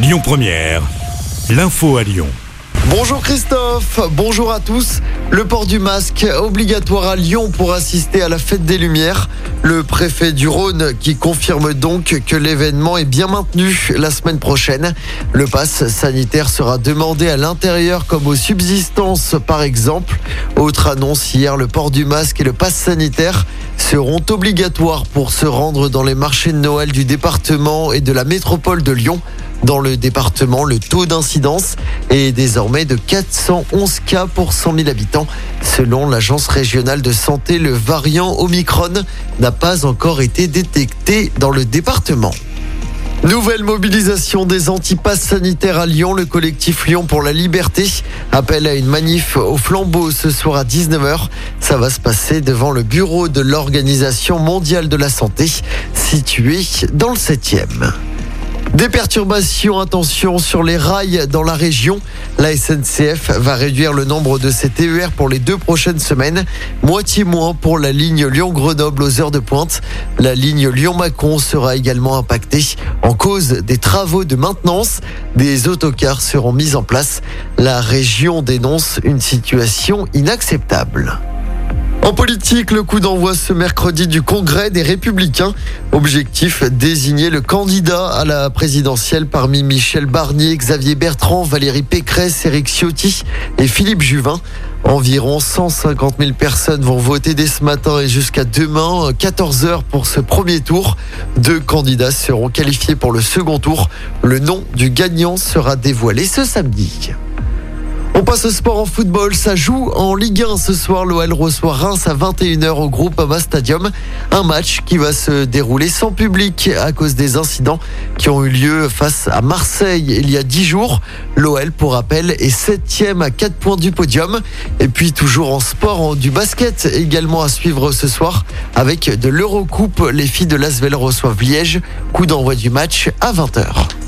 Lyon Première, l'info à Lyon. Bonjour Christophe, bonjour à tous. Le port du masque obligatoire à Lyon pour assister à la fête des Lumières. Le préfet du Rhône qui confirme donc que l'événement est bien maintenu la semaine prochaine. Le pass sanitaire sera demandé à l'intérieur comme aux subsistances par exemple. Autre annonce hier, le port du masque et le pass sanitaire seront obligatoires pour se rendre dans les marchés de Noël du département et de la métropole de Lyon. Dans le département, le taux d'incidence est désormais de 411 cas pour 100 000 habitants. Selon l'agence régionale de santé, le variant Omicron n'a pas encore été détecté dans le département. Nouvelle mobilisation des antipasses sanitaires à Lyon. Le collectif Lyon pour la liberté appelle à une manif au flambeau ce soir à 19h. Ça va se passer devant le bureau de l'Organisation mondiale de la santé situé dans le 7e. Des perturbations, attention, sur les rails dans la région. La SNCF va réduire le nombre de ses TER pour les deux prochaines semaines. Moitié moins pour la ligne Lyon-Grenoble aux heures de pointe. La ligne Lyon-Macon sera également impactée en cause des travaux de maintenance. Des autocars seront mis en place. La région dénonce une situation inacceptable. En politique, le coup d'envoi ce mercredi du Congrès des Républicains. Objectif, désigner le candidat à la présidentielle parmi Michel Barnier, Xavier Bertrand, Valérie Pécresse, Éric Ciotti et Philippe Juvin. Environ 150 000 personnes vont voter dès ce matin et jusqu'à demain, 14 heures pour ce premier tour. Deux candidats seront qualifiés pour le second tour. Le nom du gagnant sera dévoilé ce samedi. On passe au sport en football. Ça joue en Ligue 1 ce soir. L'OL reçoit Reims à 21h au groupe Ama Stadium. Un match qui va se dérouler sans public à cause des incidents qui ont eu lieu face à Marseille il y a 10 jours. L'OL, pour rappel, est septième à 4 points du podium. Et puis toujours en sport, du basket également à suivre ce soir avec de l'Eurocoupe. Les filles de Lasvel reçoivent Liège. Coup d'envoi du match à 20h.